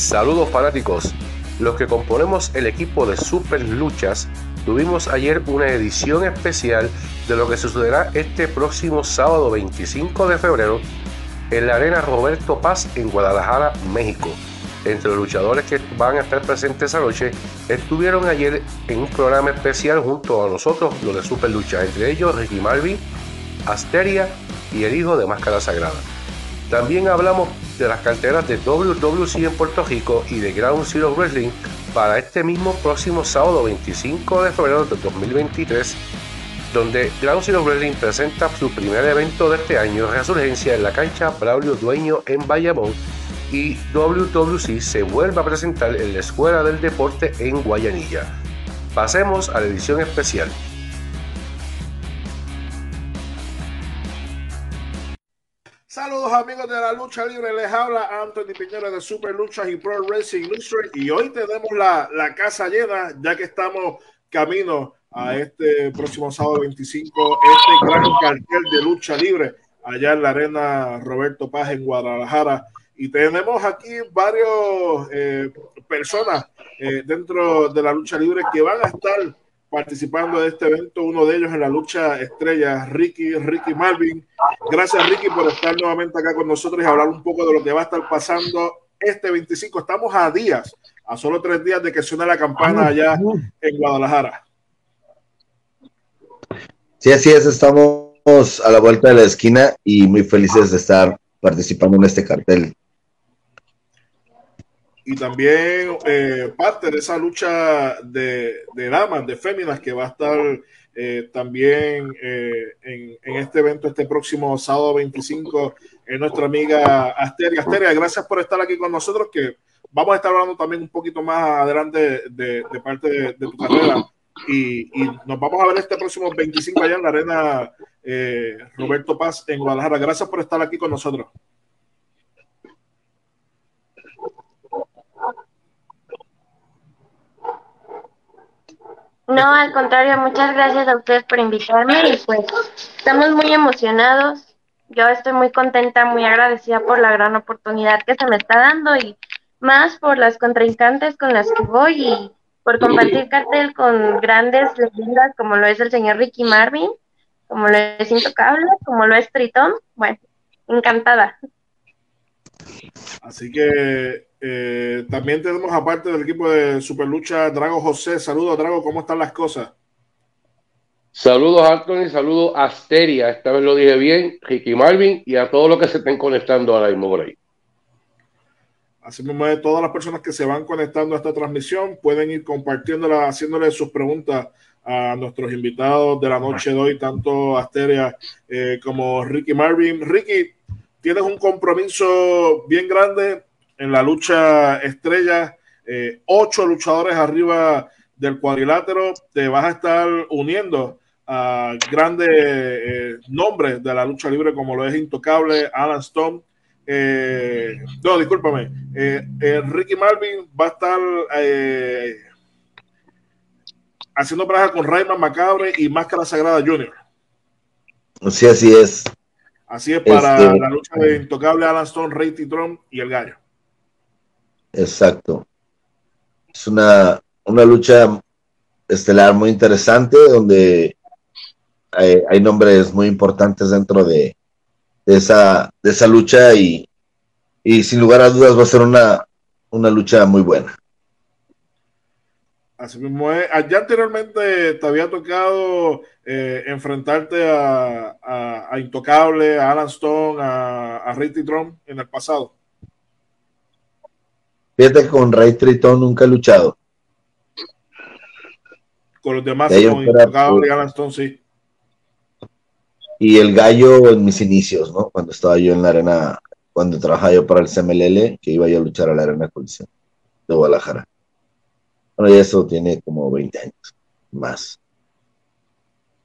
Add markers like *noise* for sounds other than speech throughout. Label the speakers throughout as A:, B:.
A: Saludos fanáticos. Los que componemos el equipo de Super Luchas tuvimos ayer una edición especial de lo que sucederá este próximo sábado 25 de febrero en la Arena Roberto Paz en Guadalajara, México. Entre los luchadores que van a estar presentes esa noche estuvieron ayer en un programa especial junto a nosotros, los de Super Lucha, entre ellos Ricky Marvin, Asteria y el hijo de Máscara Sagrada. También hablamos de las carteras de WWC en Puerto Rico y de Ground Zero Wrestling para este mismo próximo sábado 25 de febrero de 2023, donde Ground Zero Wrestling presenta su primer evento de este año, Resurgencia, en la cancha Braulio Dueño en Bayamón, y WWC se vuelve a presentar en la Escuela del Deporte en Guayanilla. Pasemos a la edición especial.
B: Saludos amigos de la lucha libre, les habla Anthony Piñera de Super Luchas y Pro Wrestling Illustrated y hoy tenemos la, la, casa llena ya que estamos camino a este próximo sábado 25, este gran cartel de lucha libre allá en la arena Roberto Paz en Guadalajara. Y tenemos aquí varios eh, personas eh, dentro de la lucha libre que van a estar participando de este evento, uno de ellos en la lucha estrella, Ricky, Ricky Marvin. Gracias Ricky por estar nuevamente acá con nosotros y hablar un poco de lo que va a estar pasando este 25. Estamos a días, a solo tres días de que suene la campana allá en Guadalajara.
C: Sí, así es, estamos a la vuelta de la esquina y muy felices de estar participando en este cartel
B: y también eh, parte de esa lucha de, de, damas, de féminas, que va a estar eh, también eh, en, en, este evento este próximo sábado 25, es nuestra amiga Asteria. Asteria, gracias por estar aquí con nosotros, que vamos a estar hablando también un poquito más adelante de, de parte de, tu carrera. Y, y, nos vamos a ver este próximo 25 allá en la arena Roberto Paz en Guadalajara. Gracias por estar aquí con nosotros.
D: No, al contrario, muchas gracias a ustedes por invitarme y pues estamos muy emocionados. Yo estoy muy contenta, muy agradecida por la gran oportunidad que se me está dando y más por las contrincantes con las que voy y por compartir cartel con grandes leyendas como lo es el señor Ricky Marvin, como lo es Intocable, como lo es Tritón. Bueno, encantada.
B: Así que eh, también tenemos aparte del equipo de Superlucha Drago José. Saludos, Drago, ¿cómo están las cosas?
E: Saludos, Anthony, saludos a Asteria, esta vez lo dije bien, Ricky Marvin y a todos los que se estén conectando ahora mismo por ahí.
B: Así mismo, todas las personas que se van conectando a esta transmisión pueden ir compartiéndola, haciéndole sus preguntas a nuestros invitados de la noche de hoy, tanto Asteria eh, como Ricky Marvin. Ricky, tienes un compromiso bien grande en la lucha estrella, eh, ocho luchadores arriba del cuadrilátero, te vas a estar uniendo a grandes eh, nombres de la lucha libre como lo es Intocable, Alan Stone. Eh, no, discúlpame. Ricky Marvin va a estar haciendo pareja con Rayman Macabre y Máscara Sagrada Jr.
C: Sí, así es.
B: Así es para este, la lucha de Intocable, Alan Stone, Rey Titron y el Gallo.
C: Exacto. Es una, una lucha estelar muy interesante donde hay, nombres muy importantes dentro de, esa, de esa lucha y, y, sin lugar a dudas va a ser una, una lucha muy buena.
B: Así mismo es. Allá anteriormente te había tocado eh, enfrentarte a, a, Intocable, a Alan Stone, a, a Ray Trump en el pasado.
C: Fíjate que con Ray Triton nunca he luchado.
B: Con los demás, Stone, sí.
C: Y el gallo en mis inicios, ¿no? Cuando estaba yo en la arena, cuando trabajaba yo para el CMLL, que iba yo a luchar a la arena Colisión de Guadalajara. Bueno, y eso tiene como 20 años, más.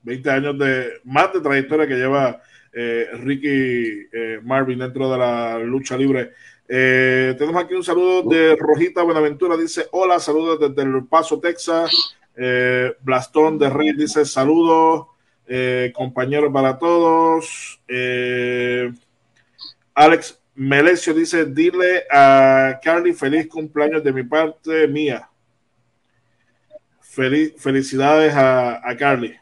B: 20 años de, más de trayectoria que lleva eh, Ricky eh, Marvin dentro de la lucha libre. Eh, tenemos aquí un saludo de Rojita Buenaventura, dice hola, saludos desde El Paso, Texas. Blastón de Rey dice saludos, compañeros para todos. Alex Melesio dice, dile a Carly feliz cumpleaños de mi parte mía. felicidades a, Carly.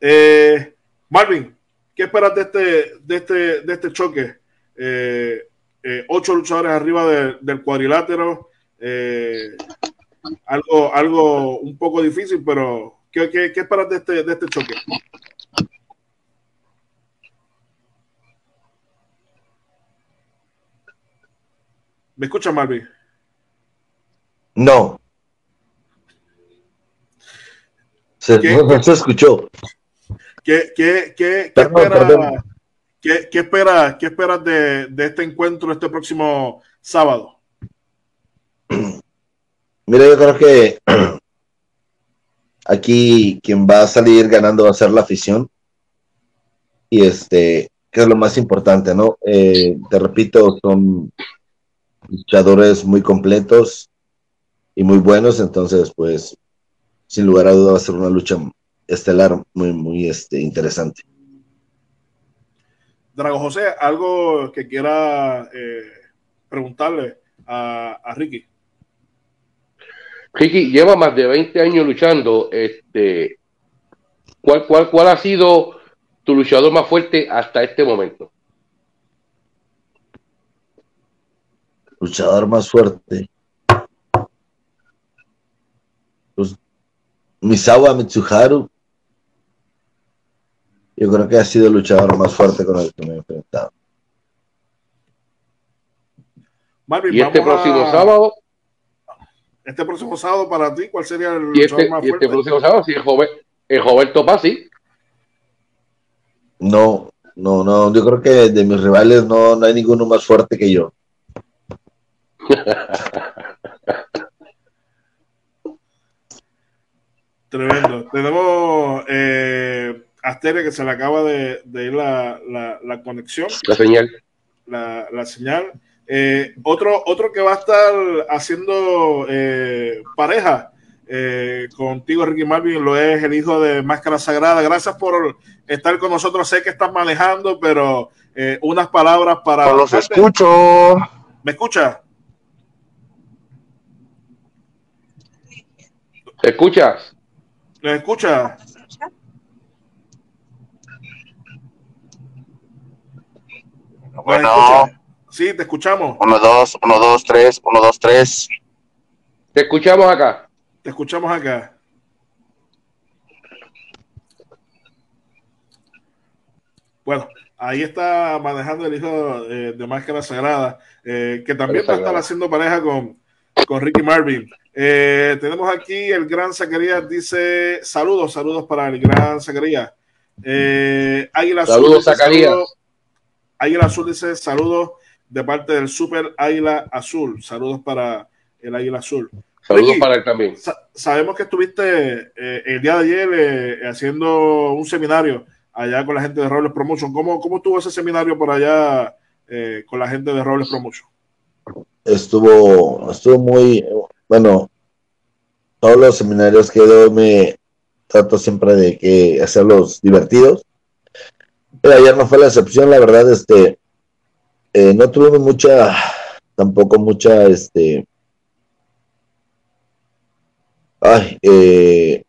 B: Eh, Marvin, ¿qué esperas de este, de este, de este choque? Eh, eh, ocho luchadores arriba del cuadrilátero. algo, algo un poco difícil, pero ¿qué, qué, qué esperas de este, de este choque? ¿Me escucha, Marvin?
C: No. Se, *laughs* no, se escuchó.
B: ¿Qué, qué, qué, qué espera, ¿qué, qué, espera, qué esperas de, de, este encuentro este próximo sábado? *clears throat*
C: Mira, yo creo que *clears throat* aquí quien va a salir ganando va a ser la afición. Y este, que es lo más importante, ¿no? Eh, te repito, son luchadores muy completos y muy buenos, entonces pues sin lugar a duda va a ser una lucha estelar muy, muy este, interesante.
B: Drago José, algo que quiera eh, preguntarle a, Ricky.
E: Ricky lleva más de 20 años luchando. Este, ¿cuál, cuál, ¿Cuál ha sido tu luchador más fuerte hasta este momento?
C: luchador más fuerte. Pues, Misawa Mitsuharu. Yo creo que ha sido el luchador más fuerte con el que me he enfrentado.
E: ¿Y este próximo sábado?
B: Este próximo sábado para ti, ¿cuál sería el
E: luchador este, más fuerte? Y este próximo sábado, sí, el, Roberto Pazzi.
C: No, no, no, yo creo que de mis rivales no, no hay ninguno más fuerte que yo. *laughs*
B: Tremendo. Tenemos eh, Asteria que se le acaba de, ir la, conexión.
E: La señal.
B: La, señal. Eh, otro, otro que va a estar haciendo eh, pareja contigo, Ricky Marvin, lo es el hijo de Máscara Sagrada. Gracias por estar con nosotros. Sé que estás manejando, pero unas palabras para.
F: los escucho.
B: ¿Me escucha?
E: ¿Me escuchas?
B: ¿Me
F: Bueno.
B: Sí, te escuchamos.
F: Uno, dos, uno, dos, tres, uno, dos, tres.
E: Te escuchamos acá.
B: Te escuchamos acá. Bueno, ahí está manejando el hijo de, Máscara Sagrada, eh, que también va a estar haciendo pareja con, con Ricky Marvin. Eh, tenemos aquí el gran Zacarías, dice saludos, saludos para el gran Zacarías. Eh, Águila
E: saludos, Zacarías.
B: Águila Azul dice saludos de parte del Super Águila Azul. Saludos para el Águila Azul.
E: Saludos para él también.
B: sabemos que estuviste eh, el día de ayer eh, haciendo un seminario allá con la gente de Robles Promotion. ¿Cómo, cómo estuvo ese seminario por allá con la gente de Robles Promotion?
C: Estuvo, estuvo muy, bueno, todos los seminarios que doy me trato siempre de que hacerlos divertidos. Pero ayer no fue la excepción, la verdad, este, eh, no tuve mucha, tampoco mucha, este, ay, eh,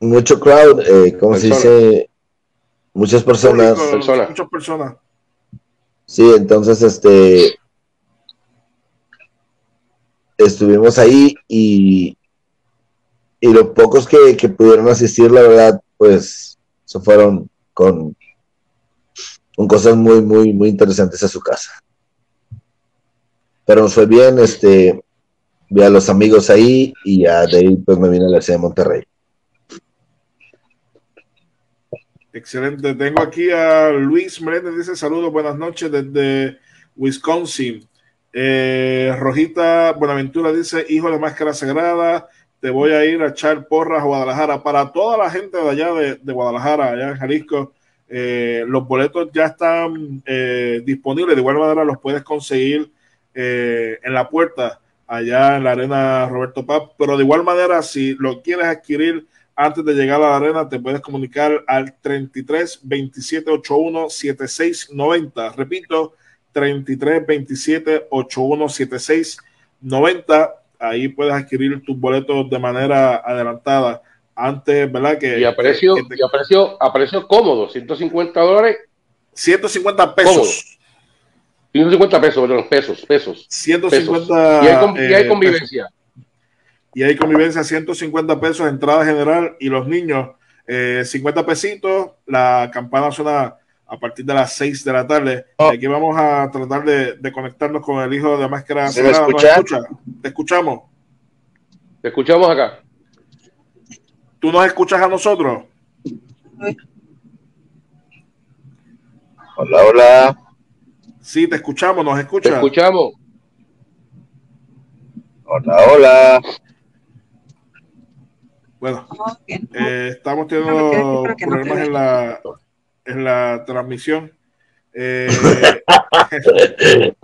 C: mucho crowd, eh, ¿cómo se dice? Muchas personas.
B: Muchas personas.
C: Sí, entonces, este, estuvimos ahí y, y los pocos que, pudieron asistir, la verdad, pues se fueron con, con cosas muy, muy, muy interesantes a su casa. Pero nos fue bien, este, vi a los amigos ahí y ya de ahí pues me vine a la ciudad de Monterrey.
B: Excelente. Tengo aquí a Luis Meléndez, dice saludos, buenas noches desde Wisconsin. Eh, Rojita Buenaventura dice, hijo de máscara sagrada, te voy a ir a echar porras a Guadalajara. Para toda la gente de allá de, Guadalajara, allá en Jalisco, eh, los boletos ya están eh, disponibles. De igual manera los puedes conseguir en la puerta, allá en la arena Roberto Pap. Pero de igual manera, si lo quieres adquirir antes de llegar a la arena, te puedes comunicar al 33 27 81 76 90. Repito, 33 27 81 76 90. Ahí puedes adquirir tus boletos de manera adelantada. Antes, ¿verdad? Que,
E: y a precio,
B: que te-
E: y a precio, a precio cómodo, 150 dólares,
B: 150 pesos.
E: Cómodo. 150 pesos, perdón, pesos, pesos.
B: 150
E: Y hay, con- y hay
B: eh, pesos.
E: convivencia.
B: y hay convivencia 150 pesos entrada general y los niños eh, 50 pesitos la campana suena a partir de las 6 de la tarde
F: Oh.
B: aquí vamos a tratar de, de conectarnos con el hijo de máscara
F: ¿Se me
B: Sagrada. ¿Nos
F: escucha?
B: escucha? te escuchamos
E: Te escuchamos acá.
B: tú nos escuchas a nosotros
F: Hola, hola.
B: sí te escuchamos nos
E: Te
B: escuchas
E: escuchamos.
F: Hola, hola.
B: bueno eh, estamos teniendo
G: no te
B: problemas en la en la transmisión eh, *laughs*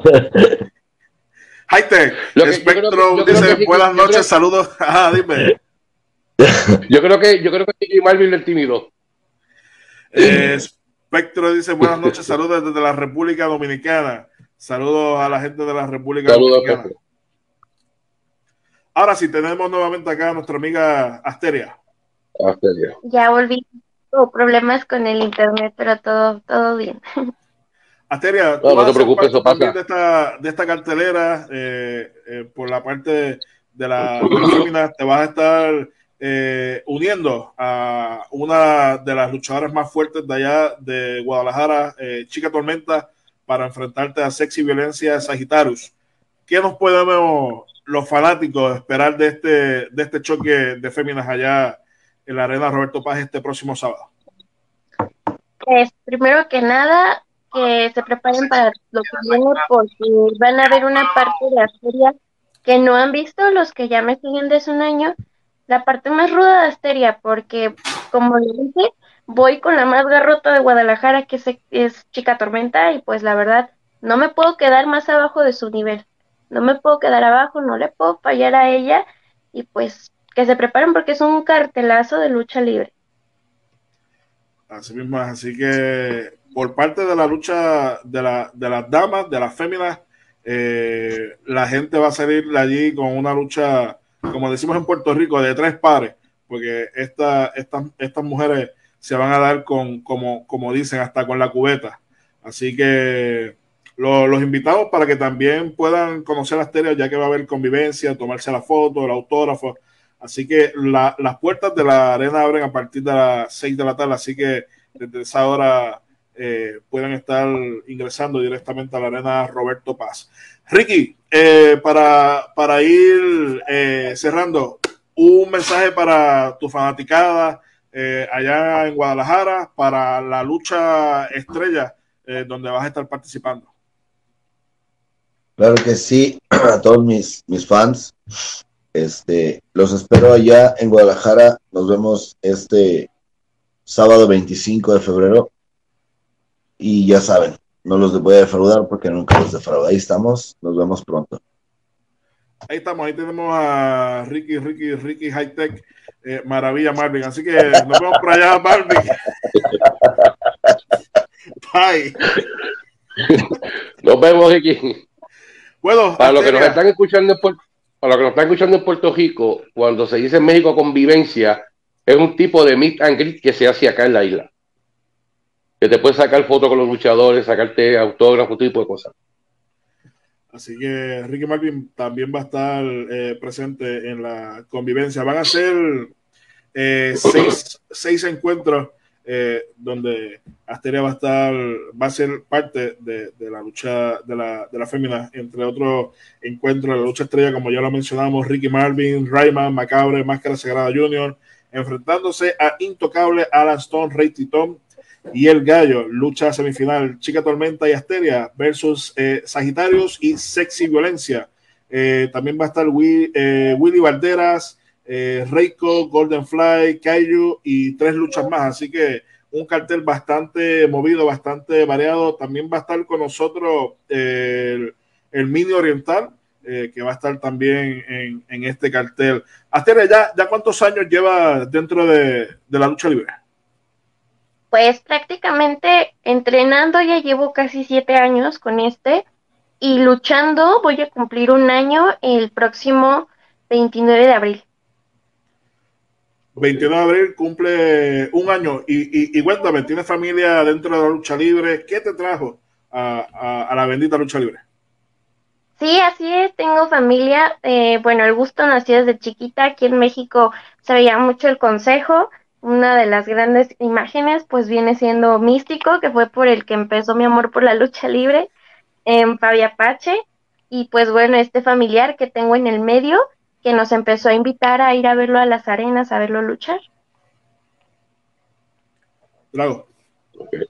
B: Spectrum
E: yo creo
B: dice
E: que-
B: buenas noches,
E: creo-
B: saludos. Ajá, *laughs* dime.
E: Yo creo que, yo creo que Marvin le intimidó.
B: Eh, Spectro dice buenas noches, saludos desde la República Dominicana. Saludos a la gente de la República
E: Saludos,
B: Dominicana. Ahora sí, tenemos nuevamente acá a nuestra amiga Asteria.
E: Hasta el día.
D: Ya volví. Tuve problemas con el internet, pero todo, todo bien. *laughs*
B: Asteria,
E: No, no te preocupes, eso pasa.
B: De esta, de esta cartelera, eh, eh, por la parte de la, fémina, te vas a estar eh, uniendo a una de las luchadoras más fuertes de allá de Guadalajara, eh, Chica Tormenta, para enfrentarte a Sexy Violencia Sagitarius. ¿Qué nos podemos los fanáticos esperar de este, de este choque de féminas allá en la Arena Roberto Paz este próximo sábado?
D: Pues, primero que nada, que se preparen para lo que viene porque van a ver una parte de Asteria que no han visto los que ya me siguen desde un año. La parte más ruda de Asteria, porque como le dije, voy con la más garrota de Guadalajara, que es, es Chica Tormenta, y pues la verdad, no me puedo quedar más abajo de su nivel. No me puedo quedar abajo, no le puedo fallar a ella, y pues que se preparen porque es un cartelazo de lucha libre.
B: Así mismo, así que por parte de la lucha de, la, de las damas, de las féminas, eh, la gente va a salir de allí con una lucha, como decimos en Puerto Rico, de tres pares, porque esta, estas estas mujeres se van a dar con, como, como dicen, hasta con la cubeta. Así que lo- los invitamos para que también puedan conocer a Asteria, ya que va a haber convivencia, tomarse la foto, el autógrafo. Así que la- las puertas de la arena abren a partir de las 6 de la tarde, así que desde esa hora eh, pueden estar ingresando directamente a la arena Roberto Paz. Ricky, eh, para, para ir eh, cerrando, un mensaje para tu fanaticada eh, allá en Guadalajara para la lucha estrella donde vas a estar participando.
C: Claro que sí, *clears throat* a todos mis, mis fans. Este, los espero allá en Guadalajara. Nos vemos este sábado 25 de febrero. Y ya saben, no los voy a defraudar porque nunca los defraudo. Ahí estamos, nos vemos pronto.
B: Ahí estamos, ahí tenemos a Ricky, Ricky, Ricky High Tech, eh, Maravilla Marvin. Así que nos vemos por allá, Marvin. *laughs* Bye.
E: Nos vemos, Ricky.
B: Bueno,
E: Para los que nos están escuchando Puerto, para los que nos están escuchando en Puerto Rico, cuando se dice en México convivencia, es un tipo de meet and greet que se hace acá en la isla. Que te puedes sacar fotos con los luchadores, sacarte autógrafos, tipo de cosas.
B: Así que Ricky Marvin también va a estar eh, presente en la convivencia. Van a ser eh, seis, seis encuentros eh, donde Asteria va a estar, va a ser parte de, la lucha de la, de la fémina, entre otros encuentros de la lucha estrella, como ya lo mencionamos, Ricky Marvin, Rayman, Macabre, Máscara Sagrada Junior, enfrentándose a Intocable, Alan Stone, Rey Titón y el Gallo, lucha semifinal, Chica Tormenta y Asteria versus eh, Sagitarios y Sexy Violencia. Eh, también va a estar Will, eh, Willy Valderas, eh, Reiko, Golden Fly, Kaiju y tres luchas más. Así que un cartel bastante movido, bastante variado. También va a estar con nosotros eh, el, Mini Oriental, eh, que va a estar también en, en este cartel. Asteria, ¿ya, ¿ya cuántos años lleva dentro de, de la lucha libre?
D: Pues prácticamente entrenando ya llevo casi siete años con este y luchando voy a cumplir un año el próximo 29 de abril.
B: 29 de abril cumple un año y, y, cuéntame, ¿tienes familia dentro de la lucha libre? ¿Qué te trajo a la bendita lucha libre?
D: Sí, así es, tengo familia. Eh, bueno, el gusto nació desde chiquita. Aquí en México se veía mucho el consejo. Una de las grandes imágenes, pues viene siendo Místico, que fue por el que empezó mi amor por la lucha libre, en Fabi Apache. Y pues bueno, este familiar que tengo en el medio, que nos empezó a invitar a ir a verlo a las arenas, a verlo luchar.
B: Claro.
E: Okay.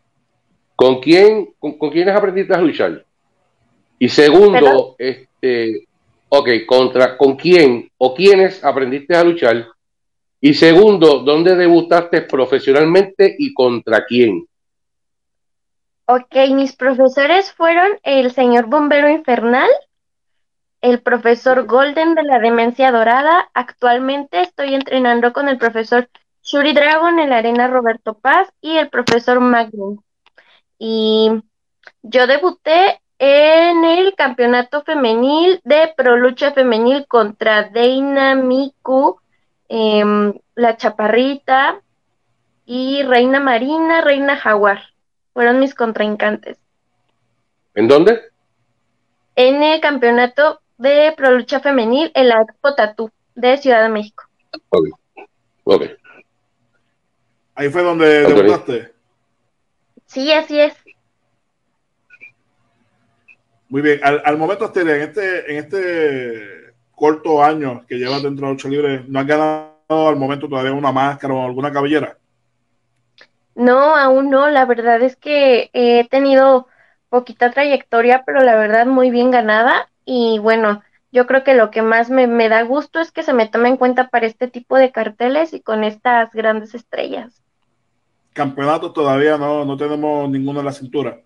E: ¿Con quién, con, con quiénes aprendiste a luchar? Y segundo, ¿Perdón? este, ok, contra, ¿con quién o quiénes aprendiste a luchar? Y segundo, ¿dónde debutaste profesionalmente y contra quién?
D: Ok, mis profesores fueron el señor Bombero Infernal, el profesor Golden de la Demencia Dorada. Actualmente estoy entrenando con el profesor Shuri Dragon en la Arena Roberto Paz y el profesor Magnum. Y yo debuté en el campeonato femenil de Pro Lucha Femenil contra Deina Miku, eh, La Chaparrita y Reina Marina, Reina Jaguar. Fueron mis contraincantes.
E: ¿En dónde?
D: En el campeonato de Pro Lucha Femenil en la Expo Tatú de Ciudad de México.
E: Ok. okay.
B: Ahí fue donde okay. debutaste.
D: Sí, así es.
B: Muy bien, al, al momento, Asteria, en este, en este corto año que llevas dentro de lucha libre, ¿no has ganado al momento todavía una máscara o alguna cabellera?
D: No, aún no. La verdad es que he tenido poquita trayectoria, pero la verdad muy bien ganada. Y bueno, yo creo que lo que más me, me da gusto es que se me tome en cuenta para este tipo de carteles y con estas grandes estrellas.
B: Campeonato todavía no, no tenemos ninguno en la cintura.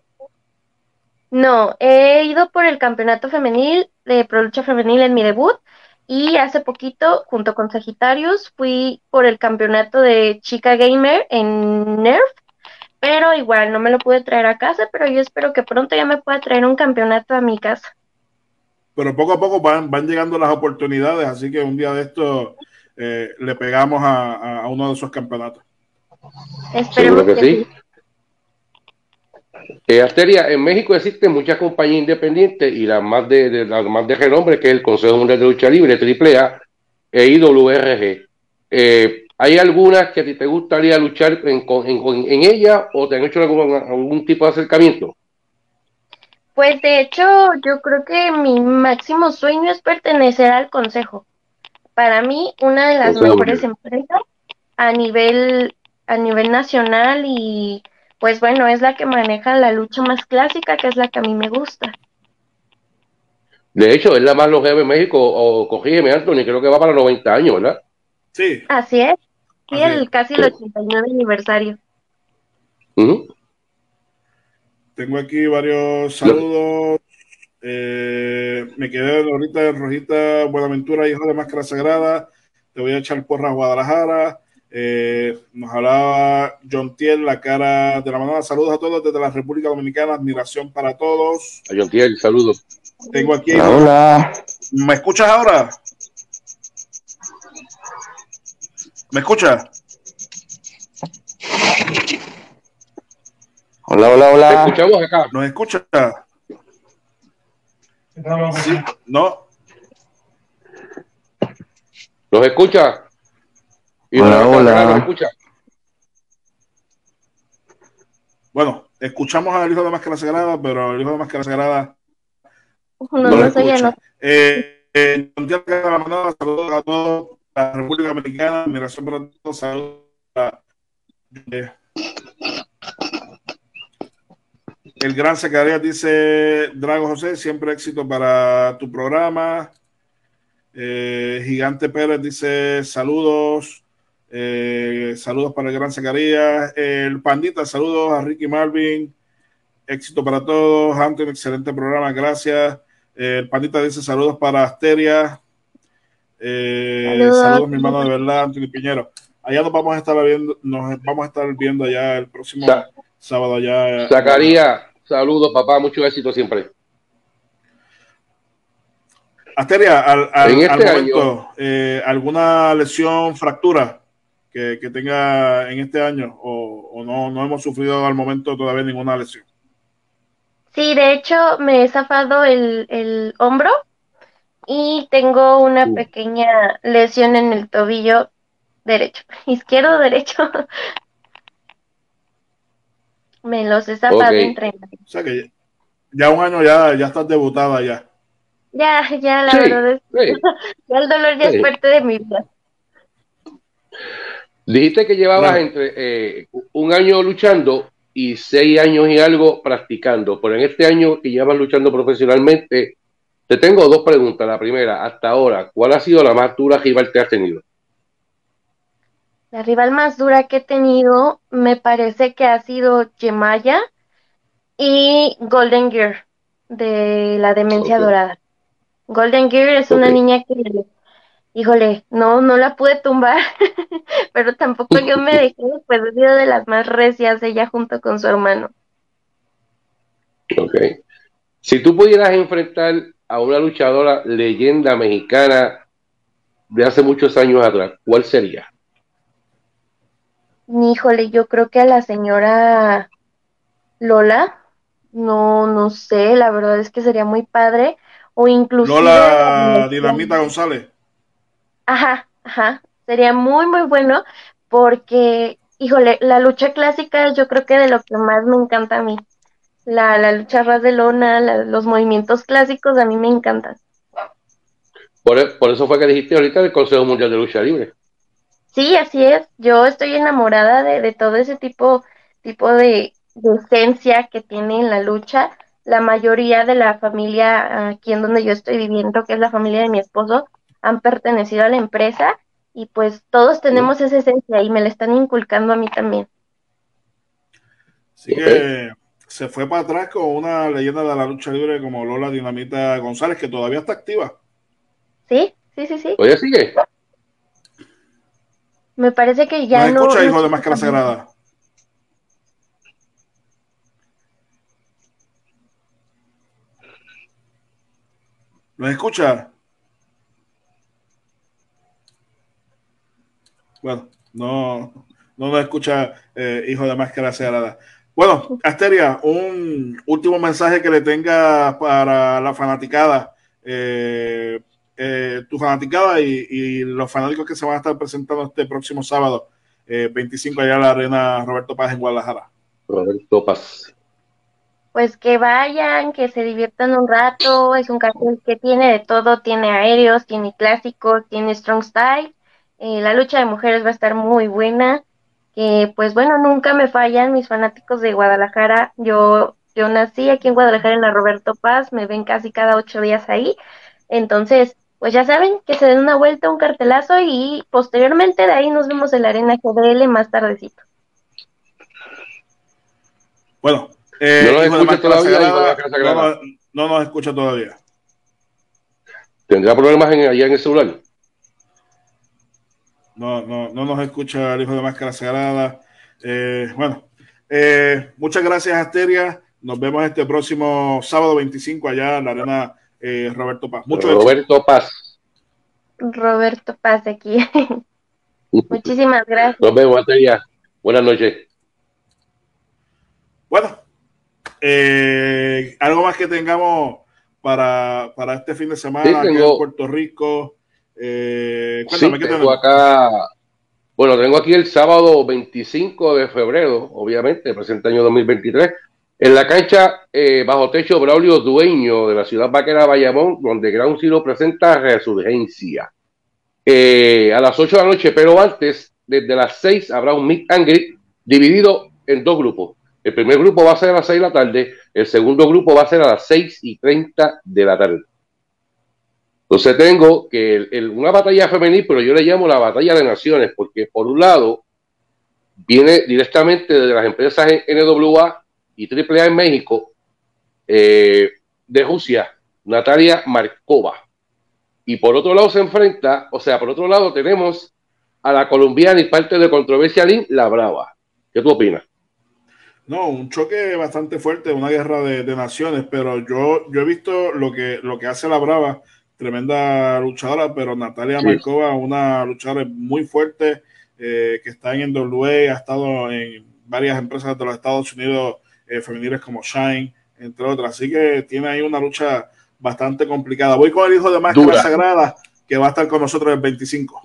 D: No, he ido por el campeonato femenil de Pro Lucha Femenil en mi debut y hace poquito, junto con Sagitarius, fui por el campeonato de Chica Gamer en Nerf, pero igual no me lo pude traer a casa, pero yo espero que pronto ya me pueda traer un campeonato a mi casa.
B: Pero poco a poco van, van llegando las oportunidades, así que un día de esto eh, le pegamos a, a, uno de esos campeonatos.
E: Esperemos que, que sí. sí. Eh, Asteria, en México existen muchas compañías independientes y las más de, de, las más de renombre, que es el Consejo Mundial de Lucha Libre, AAA e IWRG. Eh, ¿Hay algunas que a ti te gustaría luchar en, en, en ella o te han hecho algún, algún tipo de acercamiento?
D: Pues de hecho, yo creo que mi máximo sueño es pertenecer al Consejo. Para mí, una de las mejores bien. empresas a nivel, a nivel nacional y pues bueno, es la que maneja la lucha más clásica, que es la que a mí me gusta.
E: De hecho, es la más longeva en México, o corrígeme, Anthony, creo que va para 90 años, ¿verdad?
B: Sí.
D: Así es. Sí, Así el, es. casi el 89 aniversario.
B: Uh -huh. Tengo aquí varios saludos. Eh, me quedé ahorita en Rojita Buenaventura, hijo de Máscara Sagrada. Te voy a echar porra a Guadalajara. Eh, nos hablaba John Tiel, la cara de la manada. Saludos a todos desde la República Dominicana. Admiración para todos.
E: A John Tiel, saludos.
B: Tengo aquí.
C: Hola, hola.
B: ¿Me escuchas ahora? ¿Me escuchas?
C: Hola, hola, hola.
E: Te escuchamos acá.
B: ¿Nos escucha? Sí, no.
E: ¿Nos escucha?
C: Y hola, hola.
E: ¿Nos escucha?
B: Bueno, escuchamos al hijo de Máscara Sagrada, pero el hijo de Máscara Sagrada
D: no, no, no soy no.
B: Eh, eh, saludos a todos, la República Dominicana, admiración para todos, saludos a, eh, el gran Zacarías dice, Drago José, siempre éxito para tu programa. Eh, Gigante Pérez dice, saludos. Eh, saludos para el gran Zacarías. El Pandita, saludos a Ricky Marvin. Éxito para todos. Anton, excelente programa, gracias. el pandita dice saludos para Asteria. saludos. mi hermano de verdad, Antonio Piñero. Allá nos vamos a estar viendo, nos vamos a estar viendo allá el próximo sábado allá.
E: Sacaría, saludos papá, mucho éxito siempre.
B: Asteria, al, este momento, eh, ¿alguna lesión, fractura que, tenga en este año o, no, no, hemos sufrido al momento todavía ninguna lesión?
D: Sí, de hecho me he zafado el, hombro y tengo una uh. pequeña lesión en el tobillo derecho, *laughs* izquierdo, derecho. Me los he zafado entre.
B: O sea que ya un año ya, ya estás debutada ya.
D: Ya, ya, la verdad es *laughs* ya el dolor ya es parte de mi vida.
E: Dijiste que llevabas entre eh, un año luchando y seis años y algo practicando, pero en este año que llevas luchando profesionalmente, te tengo dos preguntas. La primera, hasta ahora, ¿cuál ha sido la más dura rival que has tenido?
D: La rival más dura que he tenido me parece que ha sido Yemaya y Golden Gear de la demencia dorada. Golden Gear es una niña que, híjole, no, no la pude tumbar, *laughs* pero tampoco yo me *laughs* dejé, pues he sido de las más recias ella junto con su hermano.
E: Ok. Si tú pudieras enfrentar a una luchadora leyenda mexicana de hace muchos años atrás, ¿cuál sería?
D: Híjole, yo creo que a la señora Lola, no, no sé, la verdad es que sería muy padre o incluso
B: Lola Dinamita González.
D: Ajá, ajá, sería muy, muy bueno porque, híjole, la lucha clásica yo creo que de lo que más me encanta a mí. La, la lucha ras de lona, los movimientos clásicos a mí me encantan.
E: Por, e, por, eso fue que dijiste ahorita del Consejo Mundial de Lucha Libre.
D: Sí, así es. Yo estoy enamorada de, de todo ese tipo, tipo de, de esencia que tiene en la lucha la mayoría de la familia aquí en donde yo estoy viviendo, que es la familia de mi esposo, han pertenecido a la empresa y pues todos tenemos esa esencia y me la están inculcando a mí también.
B: Sí que se fue para atrás con una leyenda de la lucha libre como Lola Dinamita González, que todavía está activa.
D: Sí, sí, sí, sí.
E: Oye, sigue.
D: Me parece que ya
B: no. escucha, hijo de máscara sagrada? ¿Nos escucha? Bueno, no, no nos escucha eh, Hijo de Máscara Sagrada. Bueno, Asteria, un último mensaje que le tenga para la fanaticada, eh, eh, tu fanaticada y, los fanáticos que se van a estar presentando este próximo sábado, 25 allá en la Arena Roberto Paz en Guadalajara.
E: Roberto Paz
D: pues que vayan, que se diviertan un rato, es un cartel que tiene de todo, tiene aéreos, tiene clásicos, tiene strong style, eh, la lucha de mujeres va a estar muy buena, que pues bueno, nunca me fallan mis fanáticos de Guadalajara, yo, yo nací aquí en Guadalajara en la Roberto Paz, me ven casi cada ocho días ahí, entonces pues ya saben que se den una vuelta, un cartelazo y posteriormente de ahí nos vemos en la arena GDL más tardecito.
B: Bueno, eh, no nos escucha todavía. No, nos escucha todavía.
E: ¿Tendrá problemas en, allá en el celular?
B: No, no, no nos escucha el hijo de Máscara Sagrada. Eh, bueno, eh, muchas gracias, Asteria. Nos vemos este próximo sábado 25 allá en la arena Roberto Paz.
E: Mucho Roberto Paz.
D: Roberto Paz aquí. *laughs* Muchísimas gracias.
E: Nos vemos, Asteria. Buenas noches.
B: Bueno, eh, algo más que tengamos para, este fin de semana en Puerto Rico.
E: Eh, cuéntame, ¿qué tengo acá. Bueno, tengo aquí el sábado 25 de febrero, obviamente, presente año 2023, en la cancha eh, bajo techo Braulio Dueño de la ciudad vaquera Bayamón, donde Ground Zero presenta Resurgencia. a las 8 de la noche, pero antes, desde las 6 habrá un meet and greet dividido en dos grupos. El primer grupo va a ser a las 6 de la tarde, el segundo grupo va a ser a las 6 y 30 de la tarde. Entonces tengo que una batalla femenil, pero yo le llamo la batalla de naciones, porque por un lado viene directamente de las empresas NWA y AAA en México, eh, de Rusia, Natalia Markova. Y por otro lado se enfrenta, o sea, por otro lado tenemos a la colombiana y parte de controversia Lynn, la Brava. ¿Qué tú opinas?
B: No, un choque bastante fuerte, una guerra de, naciones, pero yo, yo he visto lo que, lo que hace la Brava, tremenda luchadora, pero Natalia Markova, una luchadora muy fuerte, eh, que está en NWA, ha estado en varias empresas de los Estados Unidos eh, femeniles como Shine, entre otras. Así que tiene ahí una lucha bastante complicada. Voy con el hijo de Máscara Sagrada, que va a estar con nosotros el 25.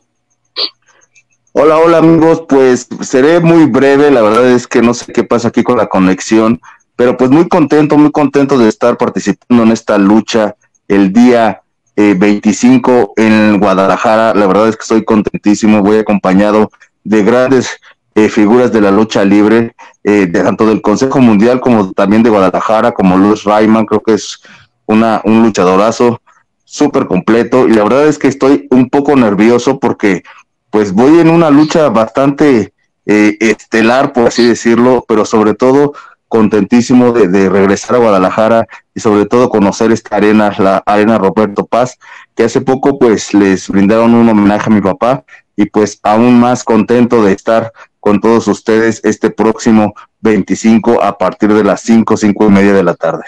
G: Hola, hola amigos, pues seré muy breve, la verdad es que no sé qué pasa aquí con la conexión, pero pues muy contento, muy contento de estar participando en esta lucha el día 25 eh, en Guadalajara, la verdad es que estoy contentísimo, voy acompañado de grandes eh, figuras de la lucha libre, eh, de tanto del Consejo Mundial como también de Guadalajara, como Luis Rayman, creo que es una, un luchadorazo súper completo. Y la verdad es que estoy un poco nervioso porque pues voy en una lucha bastante eh, estelar, por así decirlo, pero sobre todo contentísimo de, de, regresar a Guadalajara y sobre todo conocer esta arena, la arena Roberto Paz, que hace poco pues les brindaron un homenaje a mi papá y pues aún más contento de estar con todos ustedes este próximo 25 a partir de las 5, 5 y media de la tarde.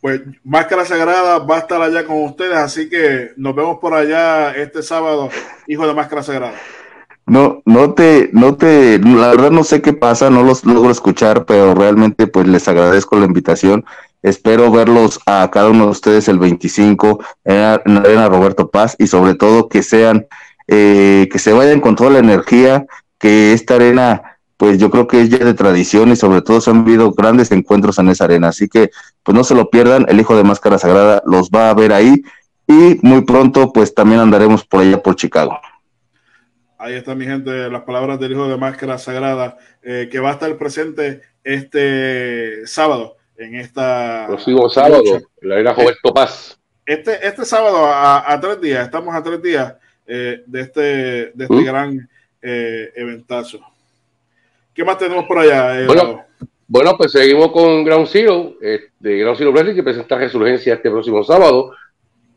B: Pues Máscara Sagrada va a estar allá con ustedes, así que nos vemos por allá este sábado, hijo de Máscara Sagrada.
G: No, no te, no te, la verdad no sé qué pasa, no los logro escuchar, pero realmente pues les agradezco la invitación. Espero verlos a cada uno de ustedes el 25 en la Arena Roberto Paz y sobre todo que sean, eh, que se vayan con toda la energía, que esta arena pues yo creo que es ya de tradición y sobre todo se han habido grandes encuentros en esa arena. Así que pues no se lo pierdan, el Hijo de Máscara Sagrada los va a ver ahí y muy pronto pues también andaremos por allá por Chicago.
B: Ahí está mi gente, las palabras del Hijo de Máscara Sagrada, eh, que va a estar presente este sábado en esta...
E: Próximo sábado, en la arena Roberto Paz.
B: Este, este sábado a, tres días, estamos a tres días eh, de este, de este ¿Mm? gran eh, eventazo. ¿Qué más tenemos por allá?
E: Eh, bueno, pues seguimos con Ground Zero, eh, de Ground Zero Wrestling, que presenta Resurgencia este próximo sábado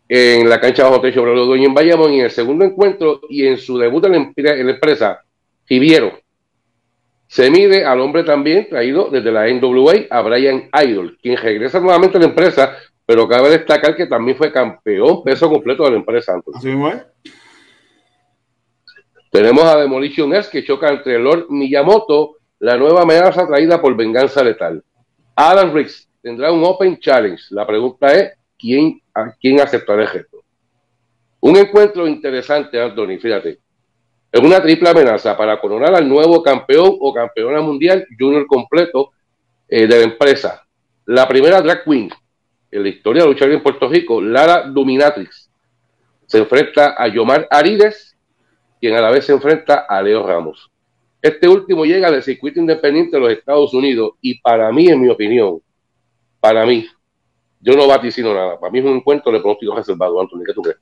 E: en la cancha bajo techo los Dueños en Bayamón, en el segundo encuentro y en su debut en la, empresa, Fibiero. Se mide al hombre también traído desde la NWA a Brian Idol, quien regresa nuevamente a la empresa, pero cabe destacar que también fue campeón peso completo de la empresa. Así tenemos a Demolition S que choca entre Lord Miyamoto, la nueva amenaza traída por Venganza Letal. Adam Riggs tendrá un Open Challenge. La pregunta es, ¿quién, a quién aceptará el reto? Un encuentro interesante, Anthony, fíjate. Es una triple amenaza para coronar al nuevo campeón o campeona mundial junior completo eh, de la empresa. La primera drag queen en la historia de luchar en Puerto Rico, Lara Dominatrix, se enfrenta a Yomar Arides quien a la vez se enfrenta a Leo Ramos. Este último llega del circuito independiente de los Estados Unidos y para mí, en mi opinión, para mí, yo no vaticino nada. Para mí es un encuentro de pronóstico reservado, Antonio. ¿Qué tú crees?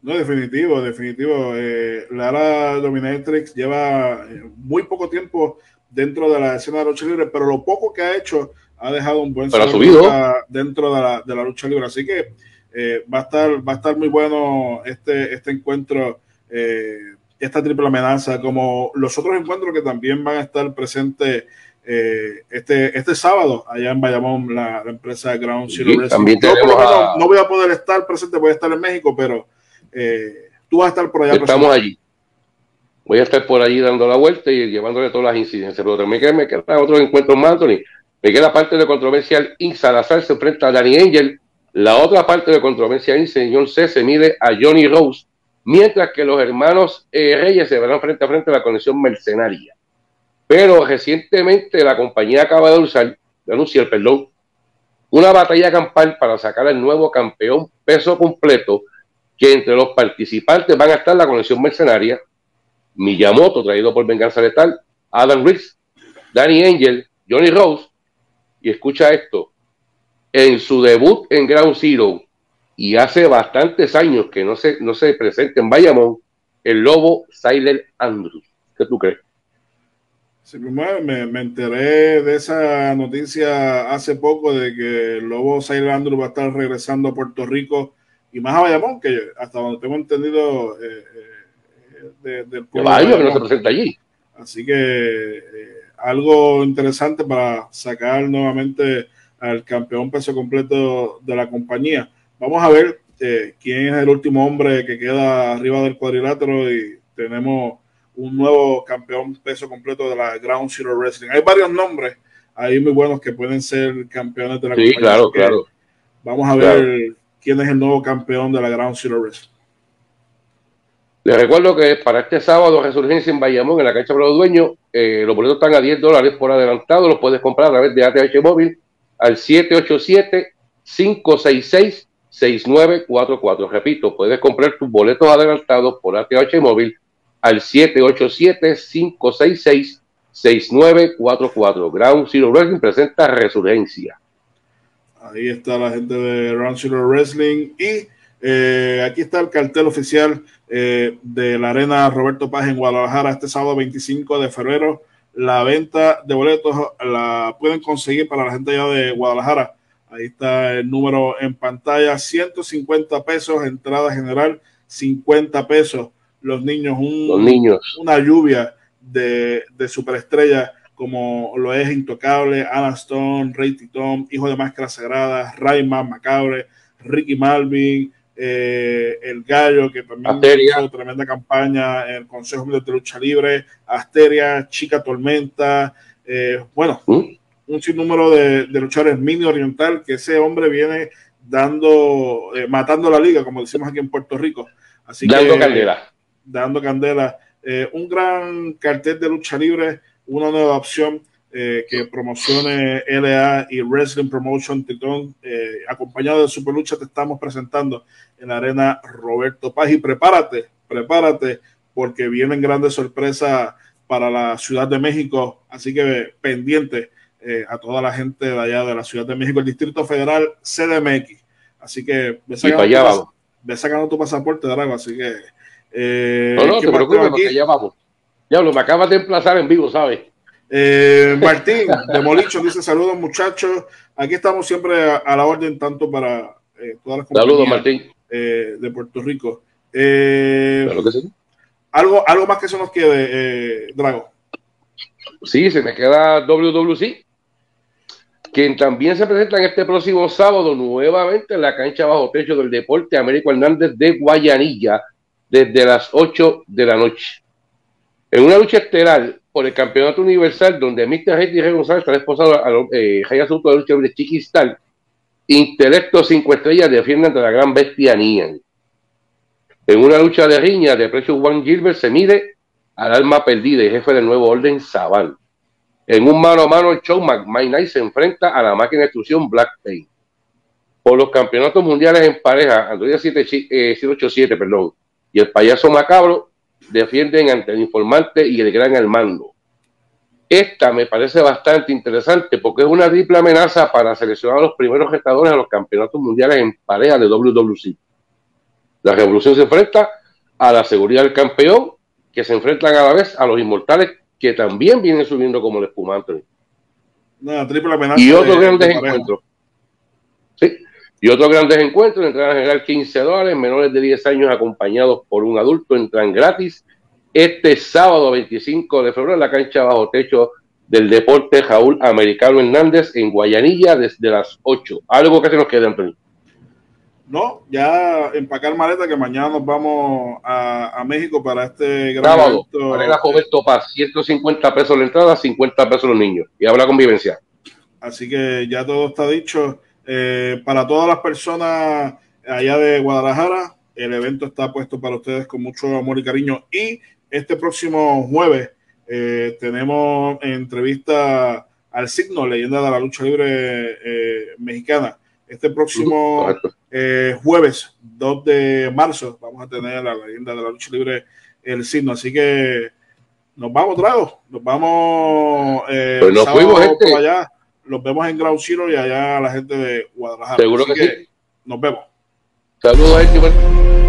B: No, definitivo, definitivo. Eh, Lara Dominatrix lleva eh, muy poco tiempo dentro de la escena de la lucha libre, pero lo poco que ha hecho ha dejado un buen
E: subido
B: dentro de la, de la, lucha libre. Así que eh, va, a estar, va a estar muy bueno este, este encuentro eh, esta triple amenaza, como los otros encuentros que también van a estar presentes eh, este, este sábado allá en Bayamón, la, empresa Ground Zero.
E: también
B: no voy a poder estar presente, voy a estar en México, pero eh, tú vas a estar por allá.
E: Estamos allí. Voy a estar por allí dando la vuelta y llevándole todas las incidencias. Pero también me queda otro encuentro más, Anthony. Me queda parte de controversia. In Salazar se enfrenta a Danny Angel. La otra parte de controversia, In señor C se mide a Johnny Rose mientras que los hermanos eh, Reyes se verán frente a frente a la conexión mercenaria. Pero recientemente la compañía acaba de, usar, de anunciar perdón, una batalla campal para sacar al nuevo campeón peso completo, que entre los participantes van a estar la conexión mercenaria, Miyamoto, traído por Venganza Letal, Adam Riggs, Danny Angel, Johnny Rose, y escucha esto, en su debut en Ground Zero, y hace bastantes años que no se, no se presenta en Bayamón el lobo Silent Andrews. ¿Qué tú crees?
B: Sí, me, me enteré de esa noticia hace poco de que el Lobo Sail Andrew va a estar regresando a Puerto Rico y más a Bayamón, que hasta donde tengo entendido eh, eh, de, del
E: pueblo. Años que no se presenta allí.
B: Así que eh, algo interesante para sacar nuevamente al campeón peso completo de la compañía. Vamos a ver eh, quién es el último hombre que queda arriba del cuadrilátero y tenemos un nuevo campeón peso completo de la Ground Zero Wrestling. Hay varios nombres ahí muy buenos que pueden ser campeones de la
E: sí, claro, claro.
B: Vamos a ver quién es el nuevo campeón de la Ground Zero Wrestling.
E: Les recuerdo que para este sábado, Resurgencia en Bayamón, en la cancha para los dueños, eh, los boletos están a 10 dólares por adelantado. Los puedes comprar a través de ATH Móvil al 787-566-6944. Repito, puedes comprar tus boletos adelantados por ATH Móvil al 787-566-6944. Ground Zero Wrestling presenta Resurgencia.
B: Ahí está la gente de Ground Zero Wrestling. Y eh, aquí está el cartel oficial eh, de la Arena Roberto Paz en Guadalajara este sábado 25 de febrero. La venta de boletos la pueden conseguir para la gente allá de Guadalajara. Ahí está el número en pantalla, 150 pesos, entrada general, 50 pesos los niños, un,
E: niños.
B: una lluvia de, de superestrellas como lo es Intocable, Alan Stone, Ray Titón, Hijo de Máscara Sagrada, Rayman Macabre, Ricky Malvin, eh, El Gallo, que también hizo tremenda campaña en el Consejo de Lucha Libre, Asteria, Chica Tormenta, eh, bueno, ¿Mm? Un sinnúmero de, de, luchadores mini oriental que ese hombre viene dando, eh, matando la liga, como decimos aquí en Puerto Rico. Así
E: dando candela
B: dando candela. Eh, un gran cartel de lucha libre, una nueva opción eh, que promocione LA y Wrestling Promotion Titón, eh, acompañado de Super Lucha, te estamos presentando en la arena Roberto Paz. Y prepárate, prepárate, porque vienen grandes sorpresas para la Ciudad de México. Así que pendiente a toda la gente de allá de la Ciudad de México, el Distrito Federal CDMX. Así que
E: ve sacando,
B: tu, sacando tu pasaporte, Drago. Así que
E: eh, no, no, te preocupes, porque ya vamos. Diablo, me acabas de emplazar en vivo, ¿sabes?
B: Eh, *laughs* Martín de Molicho dice saludos muchachos. Aquí estamos siempre a, la orden tanto para eh, todas las
E: Saludos Martín.
B: Eh, de Puerto Rico. Claro que sí. algo, algo más que se nos quede, Drago.
E: Sí, se me queda WWC, quien también se presenta en este próximo sábado nuevamente en la cancha bajo techo del Deporte Américo Hernández de Guayanilla desde las 8 de la noche. En una lucha estelar por el Campeonato Universal, donde Mr. Rey González estará esposado a eh, Jay Asunto de lucha de Chiquistal, Intelecto 5 estrellas defienden ante la gran bestia Nian. En una lucha de riña de precio Juan Gilbert se mide al alma perdida y jefe del nuevo orden Zabal. En un mano a mano, el show McMahon se enfrenta a la máquina de destrucción Black Pain. Por los campeonatos mundiales en pareja, Android 787, perdón, y el payaso macabro defienden ante el informante y el gran Armando. Esta me parece bastante interesante porque es una triple amenaza para seleccionar a los primeros gestadores a los campeonatos mundiales en pareja de WWC. La revolución se enfrenta a la seguridad del campeón, que se enfrentan a la vez a los inmortales que también vienen subiendo como el espumante.
B: triple amenaza
E: y otros grandes encuentros. Sí, y otros grandes encuentros, entrada general 15 dólares, menores de 10 años acompañados por un adulto entran gratis este sábado 25 de febrero en la cancha bajo techo del deporte Jaúl Americano Hernández en Guayanilla desde las 8. Algo que se nos quede, Antonio.
B: No, ya empacar maleta que mañana nos vamos a, México para este
E: gran Sábado, Arena Roberto Paz, 150 pesos la entrada, 50 pesos los niños. Y habla convivencia.
B: Así que ya todo está dicho. Eh, para todas las personas allá de Guadalajara, el evento está puesto para ustedes con mucho amor y cariño. Y este próximo jueves eh, tenemos entrevista al signo, leyenda de la lucha libre eh, mexicana. Este próximo jueves, 2 de marzo, vamos a tener a la leyenda de la lucha libre, el signo. Así que nos vamos, Drago. Nos vamos.
E: pues nos fuimos, gente.
B: allá los vemos en Ground Zero y allá la gente de Guadalajara.
E: Seguro que, sí.
B: Nos vemos.
E: Saludos, gente.